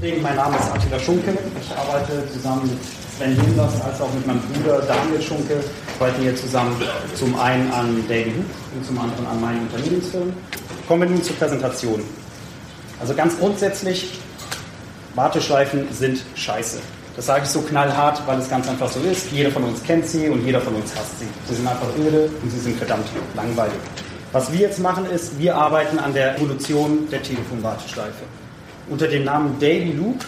Mein Name ist Attila Schunke. Ich arbeite zusammen mit Sven Linders als auch mit meinem Bruder Daniel Schunke. Wir arbeiten hier zusammen zum einen an Daily Hoop und zum anderen an meinen Unternehmensfirmen. Kommen wir nun zur Präsentation. Also ganz grundsätzlich, Warteschleifen sind scheiße. Das sage ich so knallhart, weil es ganz einfach so ist. Jeder von uns kennt sie und jeder von uns hasst sie. Sie sind einfach öde und sie sind verdammt langweilig. Was wir jetzt machen ist, wir arbeiten an der Evolution der Telefonwarteschleife. Unter dem Namen Daily Loop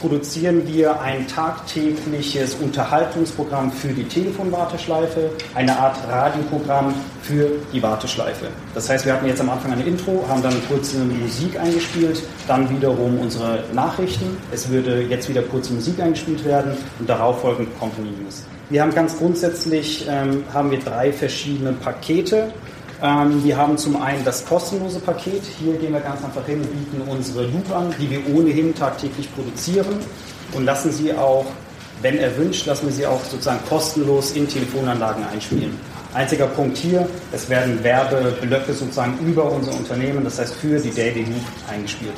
produzieren wir ein tagtägliches Unterhaltungsprogramm für die Telefonwarteschleife, eine Art Radioprogramm für die Warteschleife. Das heißt, wir hatten jetzt am Anfang eine Intro, haben dann kurze Musik eingespielt, dann wiederum unsere Nachrichten. Es würde jetzt wieder kurze Musik eingespielt werden und darauf folgend Company News. Wir haben ganz grundsätzlich ähm, haben wir drei verschiedene Pakete ähm, wir haben zum einen das kostenlose Paket. Hier gehen wir ganz einfach hin, bieten unsere Loop an, die wir ohnehin tagtäglich produzieren und lassen sie auch, wenn erwünscht, lassen wir sie auch sozusagen kostenlos in Telefonanlagen einspielen. Einziger Punkt hier, es werden Werbeblöcke sozusagen über unser Unternehmen, das heißt für die Daily Loop eingespielt.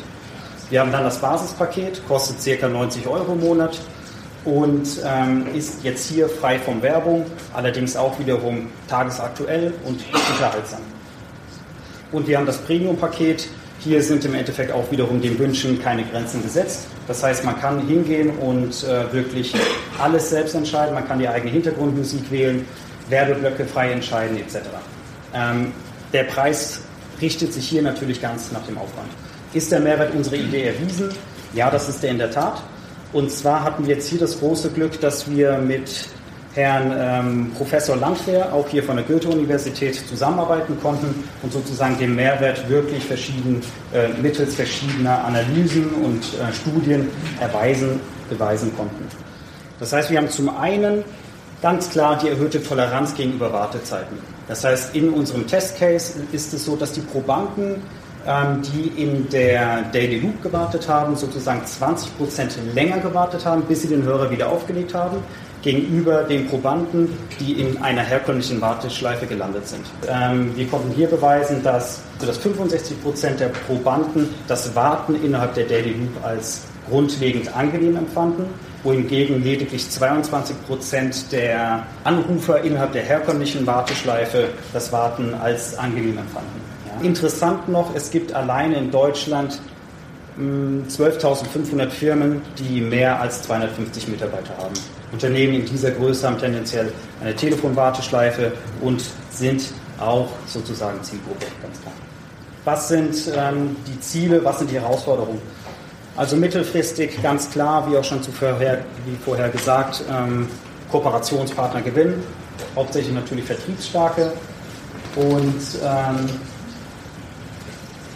Wir haben dann das Basispaket, kostet ca. 90 Euro im Monat und ähm, ist jetzt hier frei von Werbung, allerdings auch wiederum tagesaktuell und unterhaltsam. Und wir haben das Premium-Paket. Hier sind im Endeffekt auch wiederum den Wünschen keine Grenzen gesetzt. Das heißt, man kann hingehen und äh, wirklich alles selbst entscheiden. Man kann die eigene Hintergrundmusik wählen, Werbeblöcke frei entscheiden etc. Ähm, der Preis richtet sich hier natürlich ganz nach dem Aufwand. Ist der Mehrwert unserer Idee erwiesen? Ja, das ist der in der Tat. Und zwar hatten wir jetzt hier das große Glück, dass wir mit Herrn ähm, Professor Landwehr, auch hier von der Goethe-Universität, zusammenarbeiten konnten und sozusagen den Mehrwert wirklich verschieden, äh, mittels verschiedener Analysen und äh, Studien erweisen, beweisen konnten. Das heißt, wir haben zum einen ganz klar die erhöhte Toleranz gegenüber Wartezeiten. Das heißt, in unserem Testcase ist es so, dass die Probanden die in der Daily Loop gewartet haben, sozusagen 20% länger gewartet haben, bis sie den Hörer wieder aufgelegt haben, gegenüber den Probanden, die in einer herkömmlichen Warteschleife gelandet sind. Ähm, wir konnten hier beweisen, dass, also dass 65% der Probanden das Warten innerhalb der Daily Loop als grundlegend angenehm empfanden, wohingegen lediglich 22% der Anrufer innerhalb der herkömmlichen Warteschleife das Warten als angenehm empfanden. Interessant noch, es gibt alleine in Deutschland 12.500 hm, Firmen, die mehr als 250 Mitarbeiter haben. Unternehmen in dieser Größe haben tendenziell eine Telefonwarteschleife und sind auch sozusagen Zielgruppe, ganz klar. Was sind ähm, die Ziele, was sind die Herausforderungen? Also mittelfristig ganz klar, wie auch schon zuvor, wie vorher gesagt, ähm, Kooperationspartner gewinnen, hauptsächlich natürlich vertriebsstarke und ähm,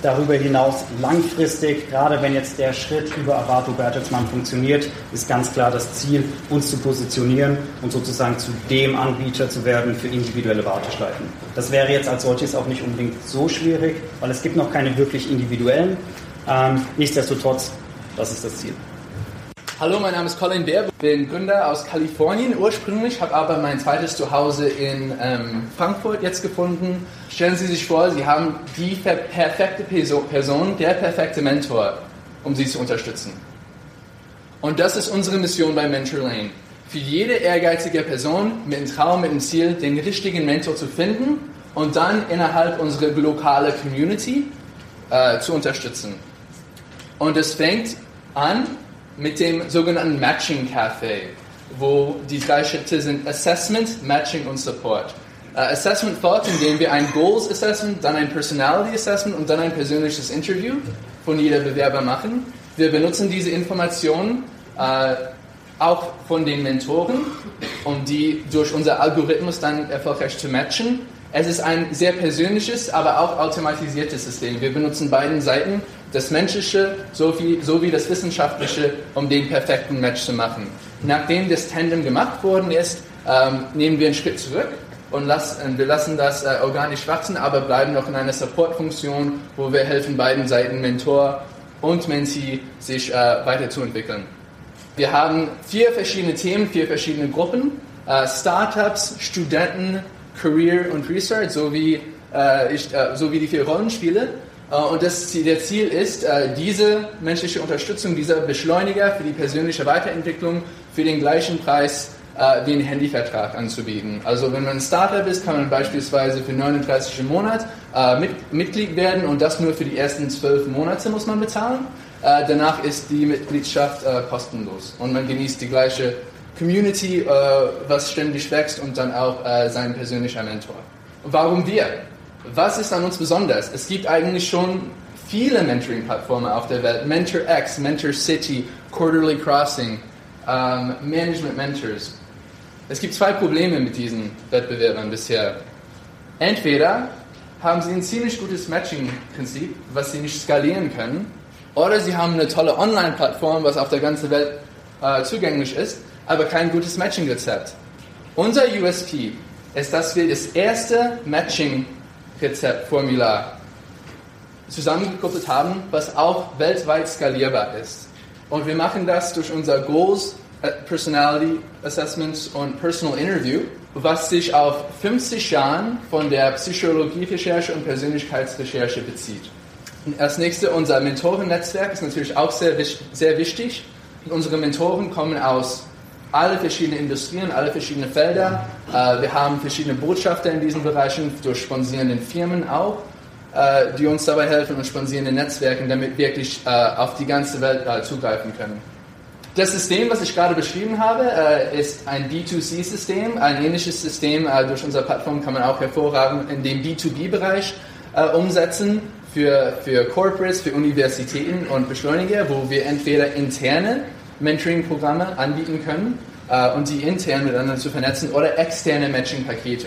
Darüber hinaus langfristig, gerade wenn jetzt der Schritt über Avato Bertelsmann funktioniert, ist ganz klar das Ziel, uns zu positionieren und sozusagen zu dem Anbieter zu werden für individuelle Warteschleifen. Das wäre jetzt als solches auch nicht unbedingt so schwierig, weil es gibt noch keine wirklich individuellen. Ähm, nichtsdestotrotz, das ist das Ziel. Hallo, mein Name ist Colin Beer, bin Gründer aus Kalifornien ursprünglich, habe aber mein zweites Zuhause in ähm, Frankfurt jetzt gefunden. Stellen Sie sich vor, Sie haben die perfekte Person, der perfekte Mentor, um Sie zu unterstützen. Und das ist unsere Mission bei Mentor Lane. Für jede ehrgeizige Person mit einem Traum, mit einem Ziel, den richtigen Mentor zu finden und dann innerhalb unserer lokalen Community äh, zu unterstützen. Und es fängt an mit dem sogenannten Matching Café, wo die drei Schritte sind Assessment, Matching und Support. Uh, Assessment folgt, indem wir ein Goals Assessment, dann ein Personality Assessment und dann ein persönliches Interview von jeder Bewerber machen. Wir benutzen diese Informationen uh, auch von den Mentoren, um die durch unser Algorithmus dann erfolgreich zu matchen. Es ist ein sehr persönliches, aber auch automatisiertes System. Wir benutzen beiden Seiten das Menschliche sowie, sowie das Wissenschaftliche, um den perfekten Match zu machen. Nachdem das Tandem gemacht worden ist, ähm, nehmen wir einen Schritt zurück und lassen, wir lassen das äh, organisch wachsen, aber bleiben noch in einer Supportfunktion, wo wir helfen beiden Seiten, Mentor und Mentee, sich äh, weiterzuentwickeln. Wir haben vier verschiedene Themen, vier verschiedene Gruppen. Äh, Startups, Studenten, Career und Research sowie, äh, ich, äh, sowie die vier Rollenspiele. Äh, und das, der Ziel ist, äh, diese menschliche Unterstützung, dieser Beschleuniger für die persönliche Weiterentwicklung für den gleichen Preis äh, wie ein Handyvertrag anzubieten. Also wenn man ein Startup ist, kann man beispielsweise für 39 im Monat Mitglied werden und das nur für die ersten zwölf Monate muss man bezahlen. danach ist die Mitgliedschaft kostenlos und man genießt die gleiche Community, was ständig wächst und dann auch sein persönlicher Mentor. Warum wir? Was ist an uns besonders? Es gibt eigentlich schon viele Mentoring-Plattformen auf der Welt. MentorX, Mentor City, Quarterly Crossing, ähm, Management Mentors. Es gibt zwei Probleme mit diesen Wettbewerbern bisher. Entweder haben sie ein ziemlich gutes Matching-Prinzip, was sie nicht skalieren können, oder sie haben eine tolle Online-Plattform, was auf der ganzen Welt äh, zugänglich ist, aber kein gutes Matching-Rezept. Unser USP ist, dass wir das erste Matching Rezeptformular zusammengekoppelt haben, was auch weltweit skalierbar ist. Und wir machen das durch unser Goals, äh, Personality Assessments und Personal Interview, was sich auf 50 Jahren von der Psychologierecherche und Persönlichkeitsrecherche bezieht. Und als nächstes unser Mentorennetzwerk ist natürlich auch sehr, sehr wichtig. Unsere Mentoren kommen aus alle verschiedenen Industrien, alle verschiedenen Felder. Äh, wir haben verschiedene Botschafter in diesen Bereichen, durch sponsorierende Firmen auch, äh, die uns dabei helfen und sponsorierende Netzwerken, damit wir wirklich äh, auf die ganze Welt zugreifen können. Das System, was ich gerade beschrieben habe, ist ein B2C-System. Ein ähnliches System durch unsere Plattform kann man auch hervorragend in dem B2B-Bereich umsetzen für, für Corporates, für Universitäten und Beschleuniger, wo wir entweder interne Mentoring-Programme anbieten können äh, und die intern miteinander zu vernetzen oder externe Matching-Pakete.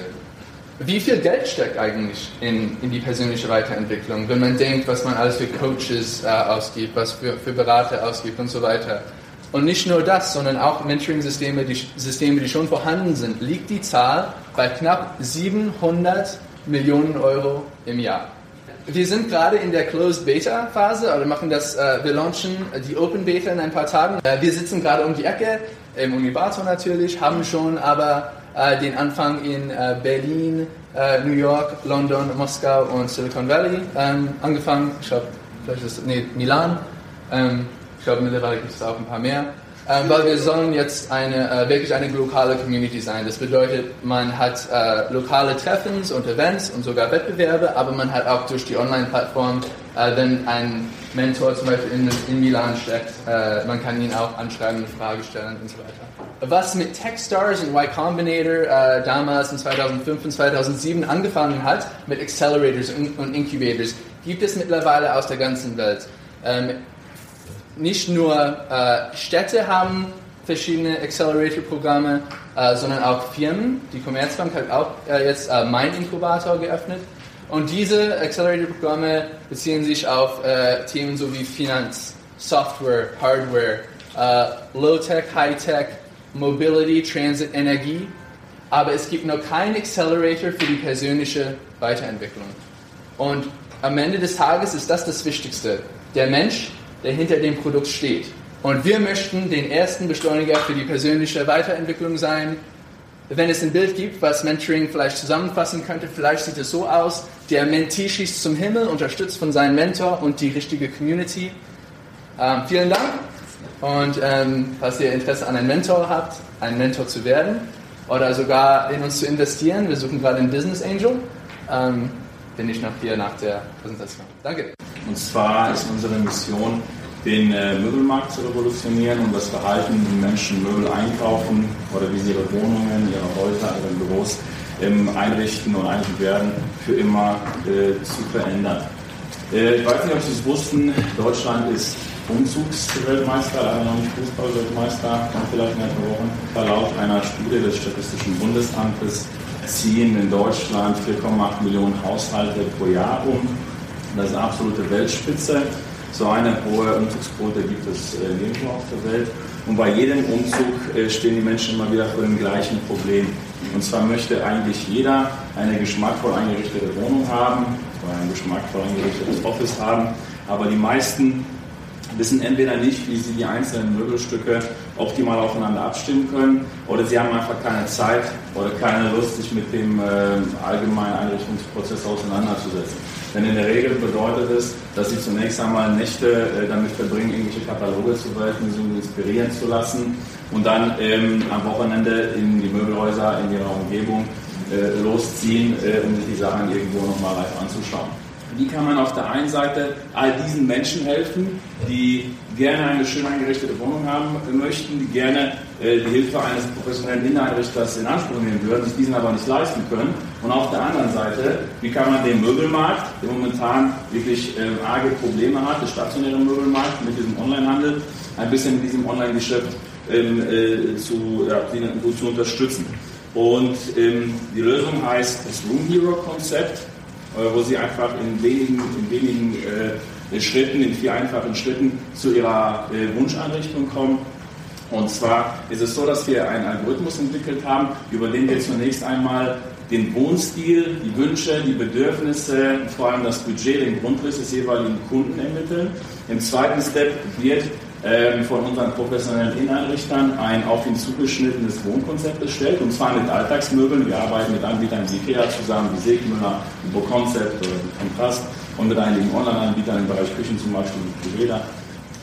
Wie viel Geld steckt eigentlich in, in die persönliche Weiterentwicklung, wenn man denkt, was man alles für Coaches äh, ausgibt, was für, für Berater ausgibt und so weiter? Und nicht nur das, sondern auch Mentoring-Systeme, die Systeme, die schon vorhanden sind, liegt die Zahl bei knapp 700 Millionen Euro im Jahr. Wir sind gerade in der Closed Beta Phase, oder machen das, äh, wir launchen die Open Beta in ein paar Tagen. Äh, wir sitzen gerade um die Ecke, im Unibato natürlich, haben schon aber äh, den Anfang in äh, Berlin, äh, New York, London, Moskau und Silicon Valley ähm, angefangen. Ich glaube, vielleicht ist nee, Milan. Ähm, ich glaube, mittlerweile gibt es auch ein paar mehr. Ähm, weil wir sollen jetzt eine, äh, wirklich eine lokale Community sein. Das bedeutet, man hat äh, lokale Treffens und Events und sogar Wettbewerbe, aber man hat auch durch die Online-Plattform, äh, wenn ein Mentor zum Beispiel in, in Milan steckt, äh, man kann ihn auch anschreiben, eine Frage stellen und so weiter. Was mit Techstars und Y Combinator äh, damals in 2005 und 2007 angefangen hat, mit Accelerators und, und Incubators, gibt es mittlerweile aus der ganzen Welt. Ähm, nicht nur äh, Städte haben verschiedene Accelerator-Programme, äh, sondern auch Firmen. Die Commerzbank hat auch äh, jetzt äh, Mein Inkubator geöffnet. Und diese Accelerator-Programme beziehen sich auf äh, Themen so wie Finanz, Software, Hardware, äh, Low-Tech, High-Tech, Mobility, Transit, Energie. Aber es gibt noch keinen Accelerator für die persönliche Weiterentwicklung. Und am Ende des Tages ist das das Wichtigste. Der Mensch der hinter dem Produkt steht. Und wir möchten den ersten Beschleuniger für die persönliche Weiterentwicklung sein. Wenn es ein Bild gibt, was Mentoring vielleicht zusammenfassen könnte, vielleicht sieht es so aus, der Mentee schießt zum Himmel, unterstützt von seinem Mentor und die richtige Community. Ähm, vielen Dank. Und ähm, falls ihr Interesse an einem Mentor habt, ein Mentor zu werden oder sogar in uns zu investieren, wir suchen gerade einen Business Angel, ähm, bin ich noch hier nach der Präsentation. Danke. Und zwar ist unsere Mission, den äh, Möbelmarkt zu revolutionieren und das Verhalten, wie Menschen Möbel einkaufen oder wie sie ihre Wohnungen, ihre Häuser, ihre Büros ähm, einrichten und einrichten werden, für immer äh, zu verändern. Äh, ich weiß nicht, ob Sie es wussten, Deutschland ist Umzugsweltmeister, aber noch nicht Fußballweltmeister, vielleicht in ein paar Wochen. Laut einer Studie des Statistischen Bundesamtes ziehen in Deutschland 4,8 Millionen Haushalte pro Jahr um. Das ist eine absolute Weltspitze. So eine hohe Umzugsquote gibt es äh, nirgendwo auf der Welt. Und bei jedem Umzug äh, stehen die Menschen immer wieder vor dem gleichen Problem. Und zwar möchte eigentlich jeder eine geschmackvoll eingerichtete Wohnung haben oder ein geschmackvoll eingerichtetes Office haben. Aber die meisten wissen entweder nicht, wie sie die einzelnen Möbelstücke optimal aufeinander abstimmen können, oder sie haben einfach keine Zeit oder keine Lust, sich mit dem äh, allgemeinen Einrichtungsprozess auseinanderzusetzen. Denn in der Regel bedeutet es, dass sie zunächst einmal Nächte äh, damit verbringen, irgendwelche Kataloge zu werfen, sie inspirieren zu lassen und dann ähm, am Wochenende in die Möbelhäuser in ihrer Umgebung äh, losziehen, äh, um sich die Sachen irgendwo nochmal live anzuschauen. Wie kann man auf der einen Seite all diesen Menschen helfen, die gerne eine schön eingerichtete Wohnung haben möchten, die gerne äh, die Hilfe eines professionellen Inneneinrichters in Anspruch nehmen würden, sich diesen aber nicht leisten können. Und auf der anderen Seite, wie kann man den Möbelmarkt, der momentan wirklich äh, arge Probleme hat, den stationären Möbelmarkt mit diesem Onlinehandel, ein bisschen mit diesem Online-Geschäft ähm, äh, zu, zu unterstützen. Und ähm, die Lösung heißt das Room Hero Konzept, wo sie einfach in wenigen, in wenigen äh, Schritten, in vier einfachen Schritten zu ihrer äh, Wunscheinrichtung kommen. Und zwar ist es so, dass wir einen Algorithmus entwickelt haben, über den wir zunächst einmal den Wohnstil, die Wünsche, die Bedürfnisse, vor allem das Budget, den Grundriss des jeweiligen Kunden ermitteln. Im zweiten Step wird ähm, von unseren professionellen Inneneinrichtern ein auf ihn zugeschnittenes Wohnkonzept erstellt, und zwar mit Alltagsmöbeln. Wir arbeiten mit Anbietern wie IKEA zusammen, wie Segmüller, Bo Concept oder Kontrast und mit einigen Online-Anbietern im Bereich Küchen zum Beispiel wie Priveda.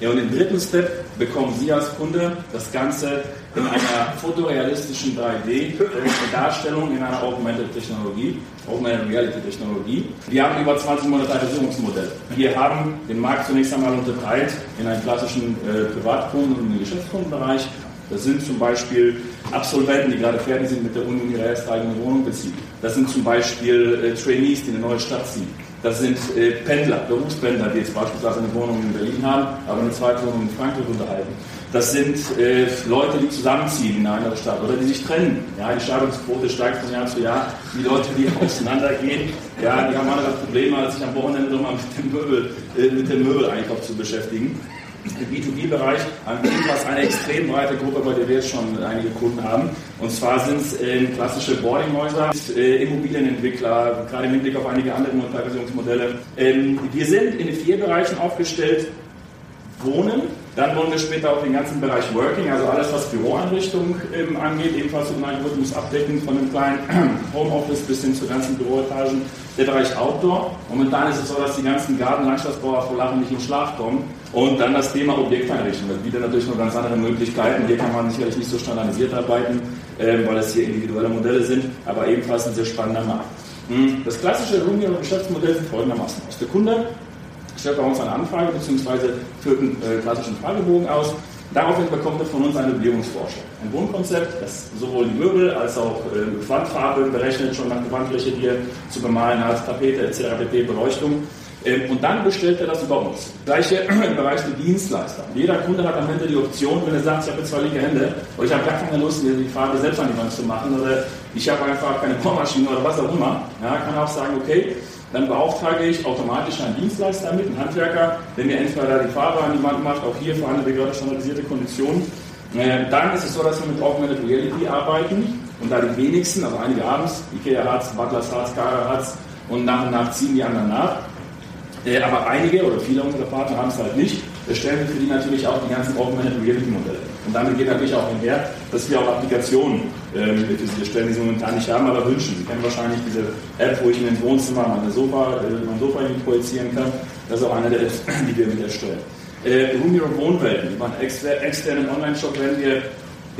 Ja, und im dritten Step bekommen Sie als Kunde das Ganze in einer fotorealistischen 3D-Darstellung in einer Augmented Technologie, Augmented Reality Technologie. Wir haben über 20 Monetarisierungsmodelle. Wir haben den Markt zunächst einmal unterteilt in einen klassischen äh, Privatkunden- und Geschäftskundenbereich. Das sind zum Beispiel Absolventen, die gerade fertig sind mit der Uni und ihre erste eigene Wohnung beziehen. Das sind zum Beispiel äh, Trainees, die eine neue Stadt ziehen. Das sind äh, Pendler, Berufspendler, die jetzt beispielsweise eine Wohnung in Berlin haben, aber eine zweite Wohnung in Frankfurt unterhalten. Das sind äh, Leute, die zusammenziehen in eine andere Stadt oder die sich trennen. Ja, die Scheidungsquote steigt von Jahr zu Jahr. Die Leute, die auseinandergehen, ja, die haben andere Probleme, als sich am Wochenende nochmal mit dem Möbel, äh, mit dem Möbeleinkauf zu beschäftigen im B2B-Bereich haben wir ebenfalls eine extrem breite Gruppe, bei der wir jetzt schon einige Kunden haben. Und zwar sind es äh, klassische Boardinghäuser, äh, Immobilienentwickler, gerade im Hinblick auf einige andere Monetarisierungsmodelle. Ähm, wir sind in vier Bereichen aufgestellt. Wohnen, dann wollen wir später auch den ganzen Bereich Working, also alles, was Büroeinrichtung ähm, angeht, ebenfalls einen Algorithmus abdecken, von einem kleinen Homeoffice bis hin zu ganzen Büroetagen. Der Bereich Outdoor. Momentan ist es so, dass die ganzen Garten-Landschaftsbauer vor Lachen nicht in Schlaf kommen. Und dann das Thema Objekteinrichtung. Das bietet natürlich noch ganz andere Möglichkeiten. Hier kann man sicherlich nicht so standardisiert arbeiten, ähm, weil es hier individuelle Modelle sind, aber ebenfalls ein sehr spannender Markt. Hm, das klassische Rumio-Geschäftsmodell sieht folgendermaßen aus. Der Kunde stellt bei uns eine Anfrage bzw. führt einen äh, klassischen Fragebogen aus. Daraufhin bekommt er von uns eine Belehrungsvorschau. Ein Wohnkonzept, das sowohl die Möbel als auch äh, Wandfarbe berechnet, schon nach der Wandfläche, die er zu bemalen hat, Tapete etc., pp, Beleuchtung. Ähm, und dann bestellt er das über uns. Gleiche im Bereich der Dienstleister. Jeder Kunde hat am Ende die Option, wenn er sagt, ich habe zwei linke Hände oder ich habe gar keine Lust, mir die Farbe selbst an die Wand zu machen oder ich habe einfach keine Bohrmaschine oder was auch immer, ja, kann auch sagen, okay, dann beauftrage ich automatisch einen Dienstleister mit, einen Handwerker, der mir entweder die Farbe an die Wand macht, auch hier für eine gerade standardisierte Kondition. Äh, dann ist es so, dass wir mit Augmented Reality arbeiten und da die wenigsten, also einige haben es, Ikea es, Butlers es, Kara es und nach und nach ziehen die anderen nach. Äh, aber einige oder viele unserer Partner haben es halt nicht. Da stellen wir für die natürlich auch die ganzen Augmented Reality Modelle. Und damit geht natürlich auch einher, dass wir auch Applikationen ähm, für diese stellen, die sie momentan nicht haben, aber wünschen. Sie kennen wahrscheinlich diese App, wo ich in den Wohnzimmer meine Sofa, äh, mein Sofa projizieren kann. Das ist auch eine der Apps, die wir mit erstellen. Äh, Room Your Wohnwelten, über einen externen Online-Shop werden wir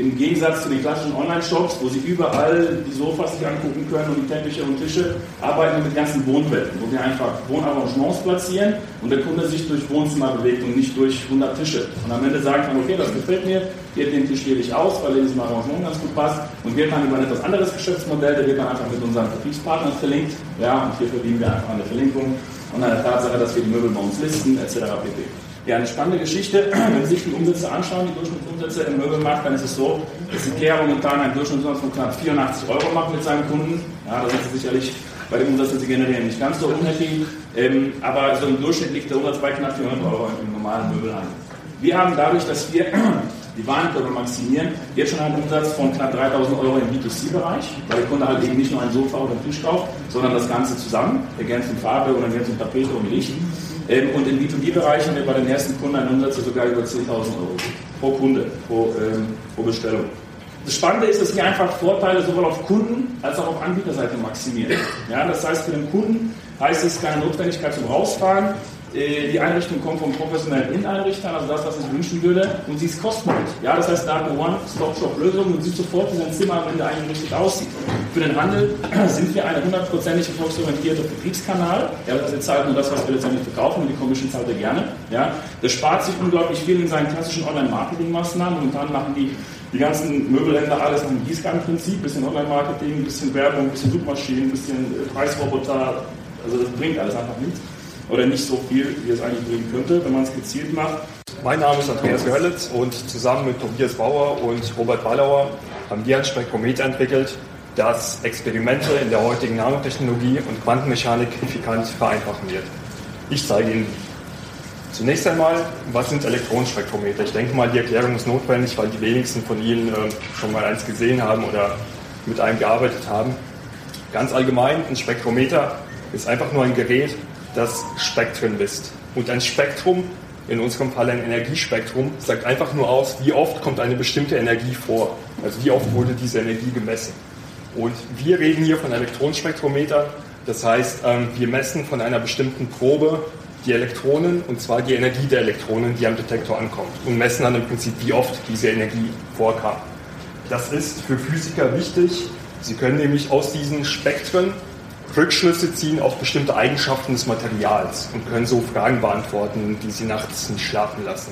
im Gegensatz zu den klassischen Online-Shops, wo Sie überall die Sofas sich angucken können und die Teppiche und Tische, arbeiten wir mit ganzen Wohnwelten, wo wir einfach Wohnarrangements platzieren und der Kunde sich durch Wohnzimmer bewegt und nicht durch 100 Tische. Und am Ende sagen kann, okay, das gefällt mir, hier den Tisch gebe ich aus, weil in diesem Arrangement ganz gut passt und wir dann über ein etwas anderes Geschäftsmodell, der wird dann einfach mit unseren Vertriebspartnern verlinkt, ja, und hier verdienen wir einfach eine Verlinkung und eine Tatsache, dass wir die Möbel bei uns listen, etc. pp. Ja, eine spannende Geschichte. Wenn Sie sich die Umsätze anschauen, die Durchschnittsumsätze im Möbelmarkt, dann ist es so, dass Ikea momentan einen Durchschnittsumsatz von knapp 84 Euro macht mit seinen Kunden. Ja, da sind Sie sicherlich bei dem Umsatz, den Sie generieren, nicht ganz so unhappy. Ähm, aber so im Durchschnitt liegt der Umsatz bei knapp 400 Euro im normalen Möbelhandel. Wir haben dadurch, dass wir die Warenkörper maximieren, jetzt schon einen Umsatz von knapp 3000 Euro im B2C-Bereich, weil der Kunde halt eben nicht nur ein Sofa oder einen Tisch kauft, sondern das Ganze zusammen, ergänzend Farbe oder ergänzend Tapete und Licht. Ähm, und im B2B-Bereich haben wir bei den ersten Kunden einen Umsatz sogar über 10.000 Euro pro Kunde, pro, ähm, pro Bestellung. Das Spannende ist, dass wir einfach Vorteile sowohl auf Kunden- als auch auf Anbieterseite maximieren. Ja, das heißt, für den Kunden heißt es keine Notwendigkeit zum Rausfahren. Äh, die Einrichtung kommt vom professionellen Inneneinrichter, also das, was ich wünschen würde, und sie ist kostenlos. Ja, das heißt, da eine One-Stop-Shop-Lösung und sieht sofort, wie sein Zimmer am Ende eingerichtet aussieht. Für den Handel sind wir eine hundertprozentige volksorientierte Vertriebskanal. Ja, also wir zahlen nur das, was wir letztendlich verkaufen und die Commission zahlt er gerne. Ja, das spart sich unglaublich viel in seinen klassischen Online-Marketing-Maßnahmen. Momentan machen die die ganzen Möbelhändler alles nach dem Gießkannenprinzip, bisschen Online-Marketing, bisschen Werbung, bisschen Suchmaschinen, bisschen Preisroboter, also das bringt alles einfach nichts oder nicht so viel, wie es eigentlich bringen könnte, wenn man es gezielt macht. Mein Name ist Andreas Görlitz und zusammen mit Tobias Bauer und Robert Ballauer haben wir ein Spektrometer entwickelt, das Experimente in der heutigen Nanotechnologie und Quantenmechanik signifikant vereinfachen wird. Ich zeige Ihnen Zunächst einmal, was sind Elektronenspektrometer? Ich denke mal, die Erklärung ist notwendig, weil die wenigsten von Ihnen äh, schon mal eins gesehen haben oder mit einem gearbeitet haben. Ganz allgemein, ein Spektrometer ist einfach nur ein Gerät, das Spektren misst. Und ein Spektrum, in unserem Fall ein Energiespektrum, sagt einfach nur aus, wie oft kommt eine bestimmte Energie vor. Also wie oft wurde diese Energie gemessen. Und wir reden hier von Elektronenspektrometer. Das heißt, ähm, wir messen von einer bestimmten Probe die Elektronen, und zwar die Energie der Elektronen, die am Detektor ankommt, und messen dann im Prinzip, wie oft diese Energie vorkam. Das ist für Physiker wichtig. Sie können nämlich aus diesen Spektren Rückschlüsse ziehen auf bestimmte Eigenschaften des Materials und können so Fragen beantworten, die sie nachts nicht schlafen lassen.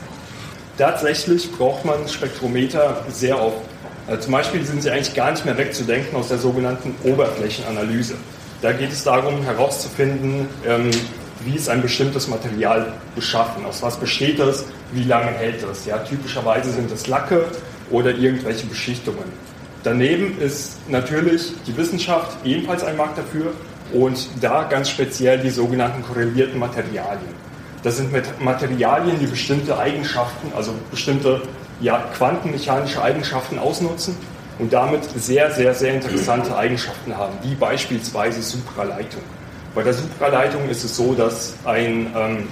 Tatsächlich braucht man Spektrometer sehr oft. Also zum Beispiel sind sie eigentlich gar nicht mehr wegzudenken aus der sogenannten Oberflächenanalyse. Da geht es darum herauszufinden, ähm, wie ist ein bestimmtes Material beschaffen, aus was besteht es, wie lange hält es. Ja, typischerweise sind es Lacke oder irgendwelche Beschichtungen. Daneben ist natürlich die Wissenschaft ebenfalls ein Markt dafür und da ganz speziell die sogenannten korrelierten Materialien. Das sind Materialien, die bestimmte Eigenschaften, also bestimmte ja, quantenmechanische Eigenschaften ausnutzen und damit sehr, sehr, sehr interessante Eigenschaften haben, wie beispielsweise Supraleitung. Bei der Supraleitung ist es so, dass ein, ähm,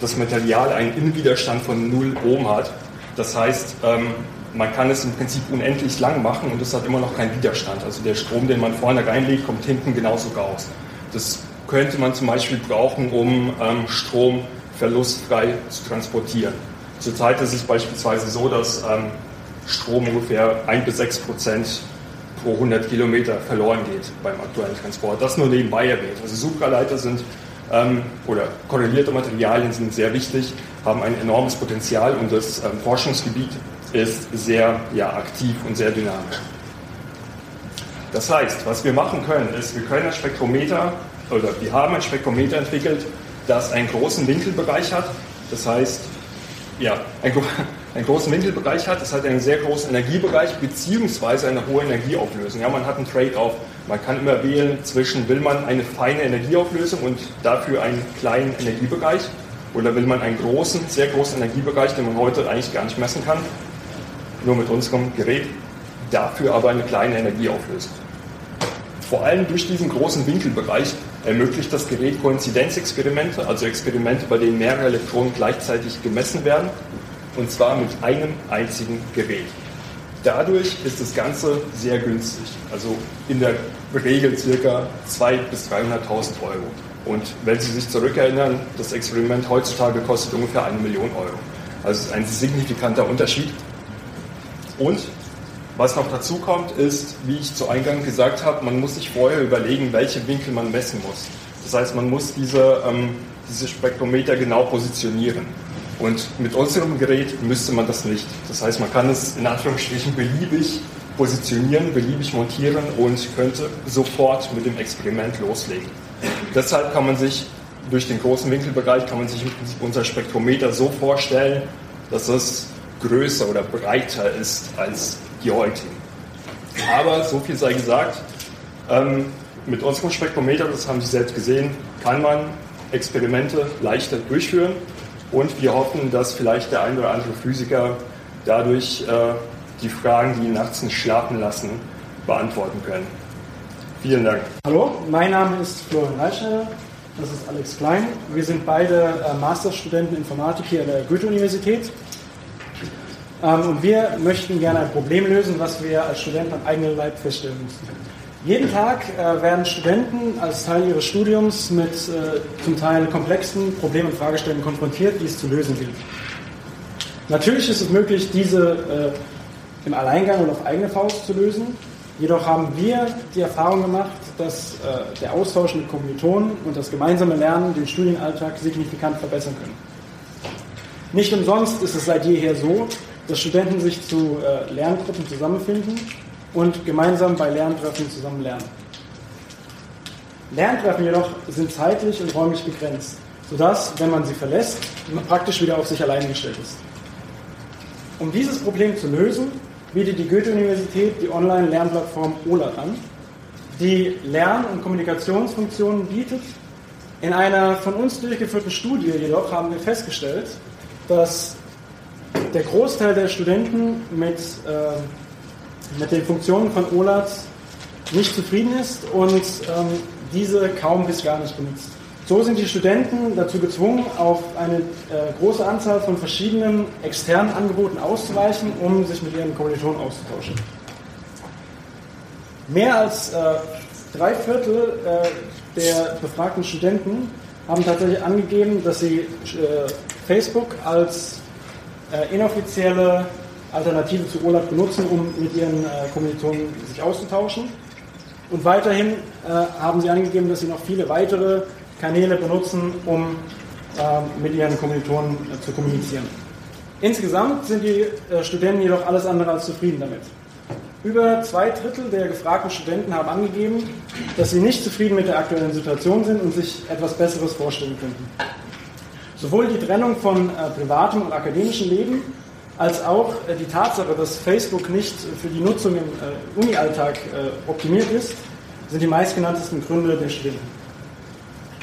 das Material einen Innenwiderstand von 0 Ohm hat. Das heißt, ähm, man kann es im Prinzip unendlich lang machen und es hat immer noch keinen Widerstand. Also der Strom, den man vorne reinlegt, kommt hinten genauso raus. Das könnte man zum Beispiel brauchen, um ähm, Strom verlustfrei zu transportieren. Zurzeit ist es beispielsweise so, dass ähm, Strom ungefähr 1 bis 6 Prozent pro 100 Kilometer verloren geht beim aktuellen Transport. Das nur nebenbei erwähnt. Also Supraleiter sind ähm, oder korrelierte Materialien sind sehr wichtig, haben ein enormes Potenzial und das ähm, Forschungsgebiet ist sehr ja, aktiv und sehr dynamisch. Das heißt, was wir machen können, ist, wir können ein Spektrometer oder wir haben ein Spektrometer entwickelt, das einen großen Winkelbereich hat. Das heißt, ja, einen, großen Winkelbereich hat, es hat einen sehr großen Energiebereich beziehungsweise eine hohe Energieauflösung. Ja, man hat einen Trade-off. Man kann immer wählen zwischen, will man eine feine Energieauflösung und dafür einen kleinen Energiebereich oder will man einen großen, sehr großen Energiebereich, den man heute eigentlich gar nicht messen kann nur mit unserem Gerät, dafür aber eine kleine Energieauflösung. Vor allem durch diesen großen Winkelbereich ermöglicht das Gerät Koinzidenzexperimente, also Experimente, bei denen mehrere Elektronen gleichzeitig gemessen werden, und zwar mit einem einzigen Gerät. Dadurch ist das Ganze sehr günstig, also in der Regel ca. 200.000 bis 300.000 Euro. Und wenn Sie sich zurückerinnern, das Experiment heutzutage kostet ungefähr eine Million Euro. Also ein signifikanter Unterschied. Und was noch dazu kommt, ist, wie ich zu Eingang gesagt habe, man muss sich vorher überlegen, welche Winkel man messen muss. Das heißt, man muss diese, ähm, diese Spektrometer genau positionieren. Und mit unserem Gerät müsste man das nicht. Das heißt, man kann es in Anführungsstrichen beliebig positionieren, beliebig montieren und könnte sofort mit dem Experiment loslegen. Deshalb kann man sich durch den großen Winkelbereich kann man sich unser Spektrometer so vorstellen, dass es größer oder breiter ist als die heutigen. Aber so viel sei gesagt, ähm, mit unserem Spektrometer, das haben Sie selbst gesehen, kann man Experimente leichter durchführen und wir hoffen, dass vielleicht der ein oder andere Physiker dadurch äh, die Fragen, die ihn nachts nicht schlafen lassen, beantworten können. Vielen Dank. Hallo, mein Name ist Florian Reichschneider, das ist Alex Klein. Wir sind beide äh, Masterstudenten Informatik hier an der Goethe-Universität und wir möchten gerne ein Problem lösen, was wir als Studenten am eigenen Leib feststellen mussten. Jeden Tag äh, werden Studenten als Teil ihres Studiums mit äh, zum Teil komplexen Problemen und Fragestellungen konfrontiert, die es zu lösen gilt. Natürlich ist es möglich, diese äh, im Alleingang und auf eigene Faust zu lösen. Jedoch haben wir die Erfahrung gemacht, dass äh, der Austausch mit Kommilitonen und das gemeinsame Lernen den Studienalltag signifikant verbessern können. Nicht umsonst ist es seit jeher so, dass Studenten sich zu äh, Lerngruppen zusammenfinden und gemeinsam bei Lerntreffen zusammen lernen. Lerntreffen jedoch sind zeitlich und räumlich begrenzt, sodass, wenn man sie verlässt, man praktisch wieder auf sich allein gestellt ist. Um dieses Problem zu lösen, bietet die Goethe-Universität die Online-Lernplattform OLAT an, die Lern- und Kommunikationsfunktionen bietet. In einer von uns durchgeführten Studie jedoch haben wir festgestellt, dass der Großteil der Studenten mit, äh, mit den Funktionen von OLAT nicht zufrieden ist und ähm, diese kaum bis gar nicht benutzt. So sind die Studenten dazu gezwungen, auf eine äh, große Anzahl von verschiedenen externen Angeboten auszuweichen, um sich mit ihren Kommilitonen auszutauschen. Mehr als äh, drei Viertel äh, der befragten Studenten haben tatsächlich angegeben, dass sie äh, Facebook als äh, inoffizielle Alternative zu Urlaub benutzen, um mit ihren äh, Kommilitonen sich auszutauschen. Und weiterhin äh, haben sie angegeben, dass sie noch viele weitere Kanäle benutzen, um äh, mit ihren Kommilitonen äh, zu kommunizieren. Insgesamt sind die äh, Studenten jedoch alles andere als zufrieden damit. Über zwei Drittel der gefragten Studenten haben angegeben, dass sie nicht zufrieden mit der aktuellen Situation sind und sich etwas Besseres vorstellen könnten. Sowohl die Trennung von äh, privatem und akademischem Leben als auch äh, die Tatsache, dass Facebook nicht für die Nutzung im äh, Uni-Alltag äh, optimiert ist, sind die meistgenanntesten Gründe der Studenten.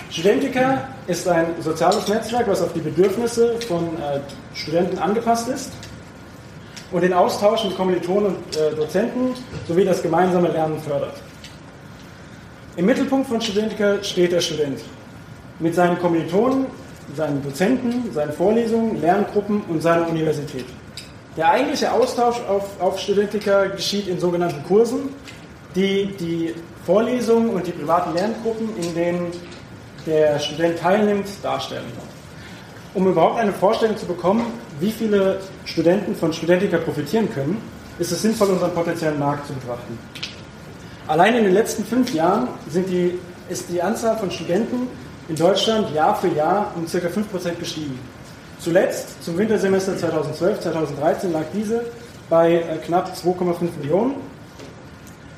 Studentica ist ein soziales Netzwerk, was auf die Bedürfnisse von äh, Studenten angepasst ist und den Austausch mit Kommilitonen und äh, Dozenten sowie das gemeinsame Lernen fördert. Im Mittelpunkt von Studentica steht der Student mit seinen Kommilitonen, seinen Dozenten, seinen Vorlesungen, Lerngruppen und seiner Universität. Der eigentliche Austausch auf, auf Studentica geschieht in sogenannten Kursen, die die Vorlesungen und die privaten Lerngruppen, in denen der Student teilnimmt, darstellen. Um überhaupt eine Vorstellung zu bekommen, wie viele Studenten von Studentica profitieren können, ist es sinnvoll, unseren potenziellen Markt zu betrachten. Allein in den letzten fünf Jahren die, ist die Anzahl von Studenten in Deutschland Jahr für Jahr um ca. 5% gestiegen. Zuletzt, zum Wintersemester 2012-2013, lag diese bei äh, knapp 2,5 Millionen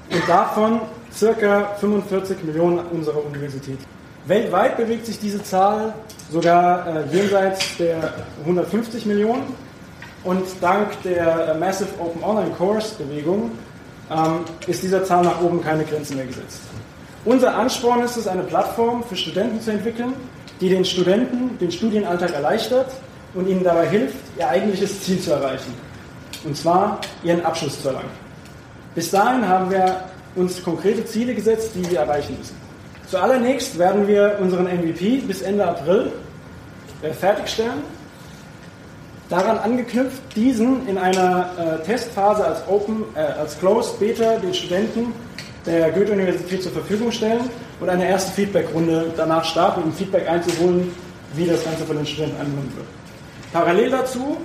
und davon ca. 45 Millionen unserer Universität. Weltweit bewegt sich diese Zahl sogar äh, jenseits der 150 Millionen und dank der äh, Massive Open Online Course Bewegung ähm, ist dieser Zahl nach oben keine Grenzen mehr gesetzt. Unser Ansporn ist es, eine Plattform für Studenten zu entwickeln, die den Studenten den Studienalltag erleichtert und ihnen dabei hilft, ihr eigentliches Ziel zu erreichen. Und zwar ihren Abschluss zu erlangen. Bis dahin haben wir uns konkrete Ziele gesetzt, die wir erreichen müssen. Zuallererst werden wir unseren MVP bis Ende April äh, fertigstellen. Daran angeknüpft, diesen in einer äh, Testphase als Open, äh, als Closed Beta den Studenten der Goethe-Universität zur Verfügung stellen und eine erste Feedback-Runde danach starten, um Feedback einzuholen, wie das Ganze von den Studenten angenommen wird. Parallel dazu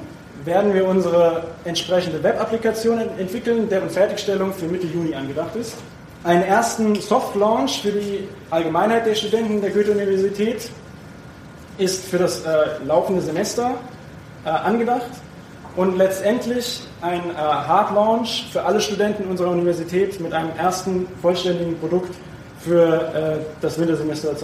werden wir unsere entsprechende Web-Applikation entwickeln, deren Fertigstellung für Mitte Juni angedacht ist einen ersten Soft-Launch für die Allgemeinheit der Studenten der Goethe-Universität ist für das äh, laufende Semester äh, angedacht und letztendlich ein äh, Hard-Launch für alle Studenten unserer Universität mit einem ersten vollständigen Produkt für äh, das Wintersemester 2014-2015.